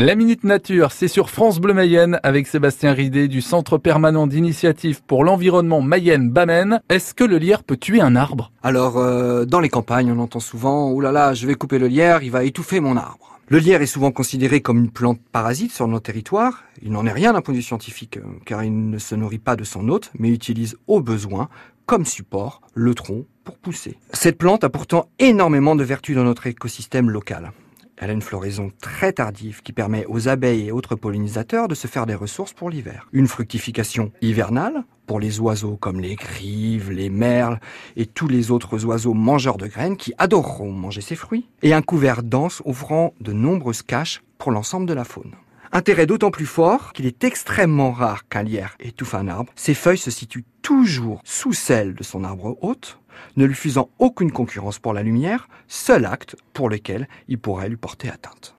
La Minute Nature, c'est sur France Bleu Mayenne avec Sébastien Ridé du Centre permanent d'initiative pour l'environnement Mayenne-Bamène. Est-ce que le lierre peut tuer un arbre? Alors, euh, dans les campagnes, on entend souvent « Ouh je vais couper le lierre, il va étouffer mon arbre ». Le lierre est souvent considéré comme une plante parasite sur nos territoires. Il n'en est rien d'un point de vue scientifique, euh, car il ne se nourrit pas de son hôte, mais utilise au besoin, comme support, le tronc pour pousser. Cette plante a pourtant énormément de vertus dans notre écosystème local. Elle a une floraison très tardive qui permet aux abeilles et autres pollinisateurs de se faire des ressources pour l'hiver. Une fructification hivernale pour les oiseaux comme les grives, les merles et tous les autres oiseaux mangeurs de graines qui adoreront manger ces fruits. Et un couvert dense offrant de nombreuses caches pour l'ensemble de la faune. Intérêt d'autant plus fort qu'il est extrêmement rare qu'un lierre étouffe un arbre. Ses feuilles se situent toujours sous celles de son arbre hôte, ne lui faisant aucune concurrence pour la lumière, seul acte pour lequel il pourrait lui porter atteinte.